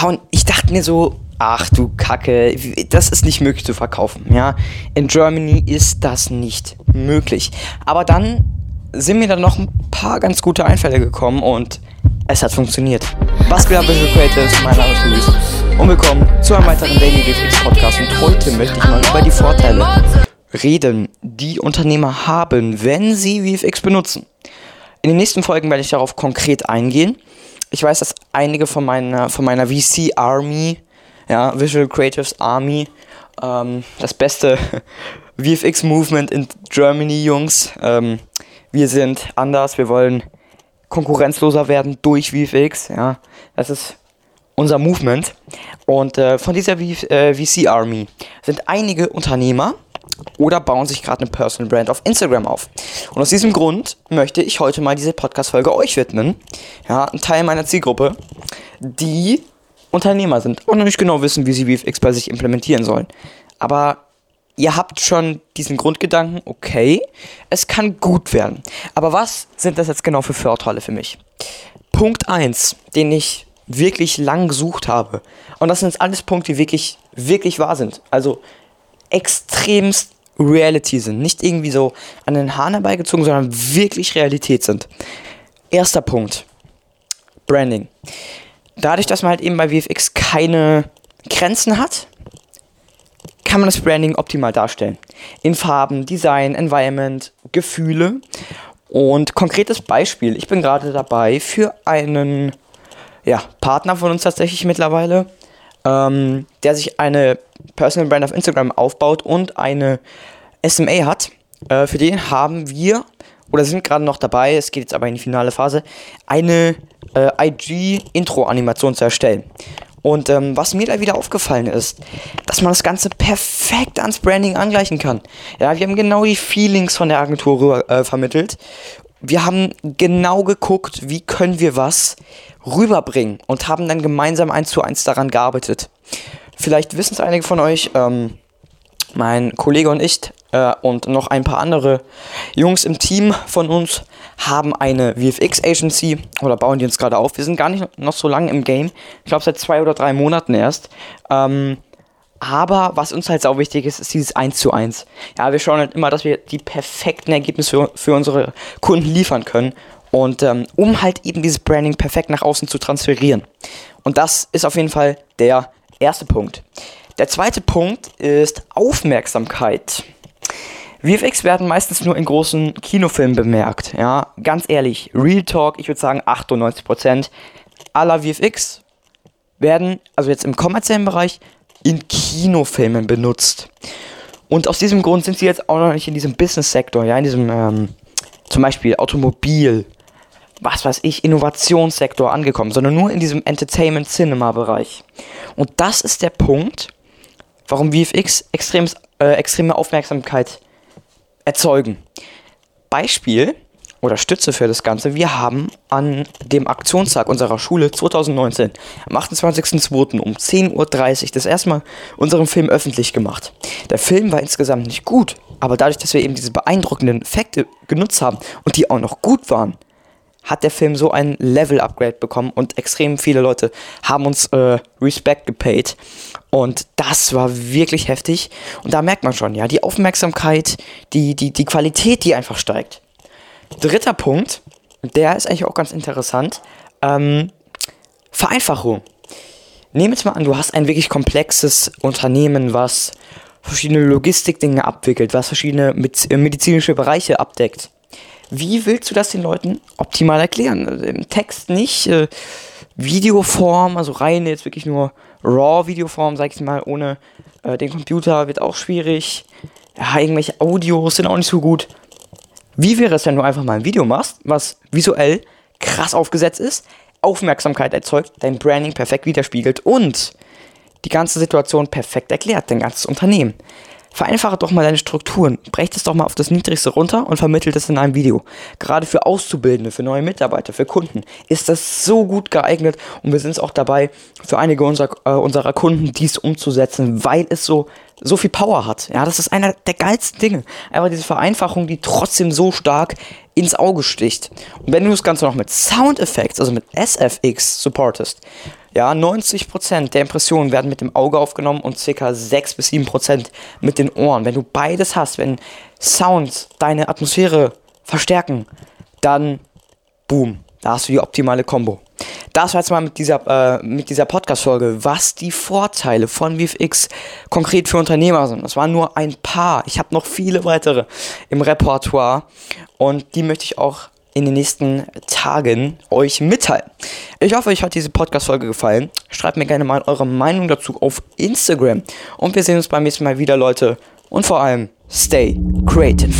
Ja, und ich dachte mir so, ach du Kacke, das ist nicht möglich zu verkaufen. Ja, in Germany ist das nicht möglich. Aber dann sind mir dann noch ein paar ganz gute Einfälle gekommen und es hat funktioniert. Was geht ab, Visual Creatives? Mein Name ist Luis und willkommen zu einem weiteren Daily VFX Podcast. Und heute möchte ich mal über die Vorteile reden, die Unternehmer haben, wenn sie VFX benutzen. In den nächsten Folgen werde ich darauf konkret eingehen. Ich weiß, dass einige von meiner, von meiner VC Army, ja, Visual Creatives Army, ähm, das beste VFX Movement in Germany, Jungs. Ähm, wir sind anders, wir wollen konkurrenzloser werden durch VFX, ja. Das ist unser Movement. Und äh, von dieser v äh, VC Army sind einige Unternehmer oder bauen sich gerade eine Personal Brand auf Instagram auf. Und aus diesem Grund möchte ich heute mal diese Podcast-Folge euch widmen. Ja, ein Teil meiner Zielgruppe, die Unternehmer sind und noch nicht genau wissen, wie sie VFX bei sich implementieren sollen. Aber ihr habt schon diesen Grundgedanken, okay, es kann gut werden. Aber was sind das jetzt genau für Vorteile für mich? Punkt 1, den ich wirklich lang gesucht habe. Und das sind jetzt alles Punkte, die wirklich, wirklich wahr sind. Also extremst Reality sind. Nicht irgendwie so an den Haaren herbeigezogen, sondern wirklich Realität sind. Erster Punkt. Branding. Dadurch, dass man halt eben bei VFX keine Grenzen hat, kann man das Branding optimal darstellen. In Farben, Design, Environment, Gefühle. Und konkretes Beispiel, ich bin gerade dabei für einen ja, Partner von uns tatsächlich mittlerweile, ähm, der sich eine Personal Brand auf Instagram aufbaut und eine SMA hat. Äh, für den haben wir, oder sind gerade noch dabei, es geht jetzt aber in die finale Phase, eine äh, IG-Intro-Animation zu erstellen. Und ähm, was mir da wieder aufgefallen ist, dass man das Ganze perfekt ans Branding angleichen kann. Ja, wir haben genau die Feelings von der Agentur rüber, äh, vermittelt. Wir haben genau geguckt, wie können wir was rüberbringen und haben dann gemeinsam eins zu eins daran gearbeitet. Vielleicht wissen es einige von euch, ähm, mein Kollege und ich äh, und noch ein paar andere Jungs im Team von uns haben eine VFX-Agency oder bauen die uns gerade auf. Wir sind gar nicht noch so lange im Game. Ich glaube seit zwei oder drei Monaten erst. Ähm, aber was uns halt auch wichtig ist, ist dieses 1 zu 1. Ja, wir schauen halt immer, dass wir die perfekten Ergebnisse für, für unsere Kunden liefern können. Und ähm, um halt eben dieses Branding perfekt nach außen zu transferieren. Und das ist auf jeden Fall der erste Punkt. Der zweite Punkt ist Aufmerksamkeit. VFX werden meistens nur in großen Kinofilmen bemerkt. Ja, ganz ehrlich, Real Talk, ich würde sagen 98% aller VFX werden, also jetzt im kommerziellen Bereich, in Kinofilmen benutzt. Und aus diesem Grund sind sie jetzt auch noch nicht in diesem Business-Sektor, ja, in diesem ähm, zum Beispiel Automobil, was weiß ich, Innovationssektor angekommen, sondern nur in diesem Entertainment-Cinema-Bereich. Und das ist der Punkt, warum VFX extrem, äh, extreme Aufmerksamkeit erzeugen. Beispiel oder Stütze für das Ganze. Wir haben an dem Aktionstag unserer Schule 2019 am 28.02. um 10.30 Uhr das erste Mal unseren Film öffentlich gemacht. Der Film war insgesamt nicht gut, aber dadurch, dass wir eben diese beeindruckenden Effekte genutzt haben und die auch noch gut waren, hat der Film so ein Level-Upgrade bekommen und extrem viele Leute haben uns äh, Respect gepaid. Und das war wirklich heftig. Und da merkt man schon, ja, die Aufmerksamkeit, die, die, die Qualität, die einfach steigt. Dritter Punkt, der ist eigentlich auch ganz interessant. Ähm, Vereinfachung. Nehmen jetzt mal an, du hast ein wirklich komplexes Unternehmen, was verschiedene Logistikdinge abwickelt, was verschiedene medizinische Bereiche abdeckt wie willst du das den Leuten optimal erklären? Also Im Text nicht, äh, Videoform, also rein jetzt wirklich nur RAW-Videoform, sag ich mal, ohne äh, den Computer wird auch schwierig. Ja, irgendwelche Audios sind auch nicht so gut. Wie wäre es, wenn du einfach mal ein Video machst, was visuell krass aufgesetzt ist, Aufmerksamkeit erzeugt, dein Branding perfekt widerspiegelt und die ganze Situation perfekt erklärt, dein ganzes Unternehmen. Vereinfache doch mal deine Strukturen, brecht es doch mal auf das Niedrigste runter und vermittelt es in einem Video. Gerade für Auszubildende, für neue Mitarbeiter, für Kunden ist das so gut geeignet und wir sind es auch dabei, für einige unserer, äh, unserer Kunden dies umzusetzen, weil es so, so viel Power hat. Ja, das ist einer der geilsten Dinge. Einfach diese Vereinfachung, die trotzdem so stark ins Auge sticht. Und wenn du das Ganze noch mit Sound Effects, also mit SFX supportest, Ja, 90% der Impressionen werden mit dem Auge aufgenommen und ca. 6 bis 7% mit den Ohren. Wenn du beides hast, wenn Sounds deine Atmosphäre verstärken, dann boom, da hast du die optimale Kombo. Das war jetzt mal mit dieser, äh, dieser Podcast-Folge, was die Vorteile von VFX konkret für Unternehmer sind. Das waren nur ein paar. Ich habe noch viele weitere im Repertoire und die möchte ich auch in den nächsten Tagen euch mitteilen. Ich hoffe, euch hat diese Podcast-Folge gefallen. Schreibt mir gerne mal eure Meinung dazu auf Instagram. Und wir sehen uns beim nächsten Mal wieder, Leute. Und vor allem, stay creative.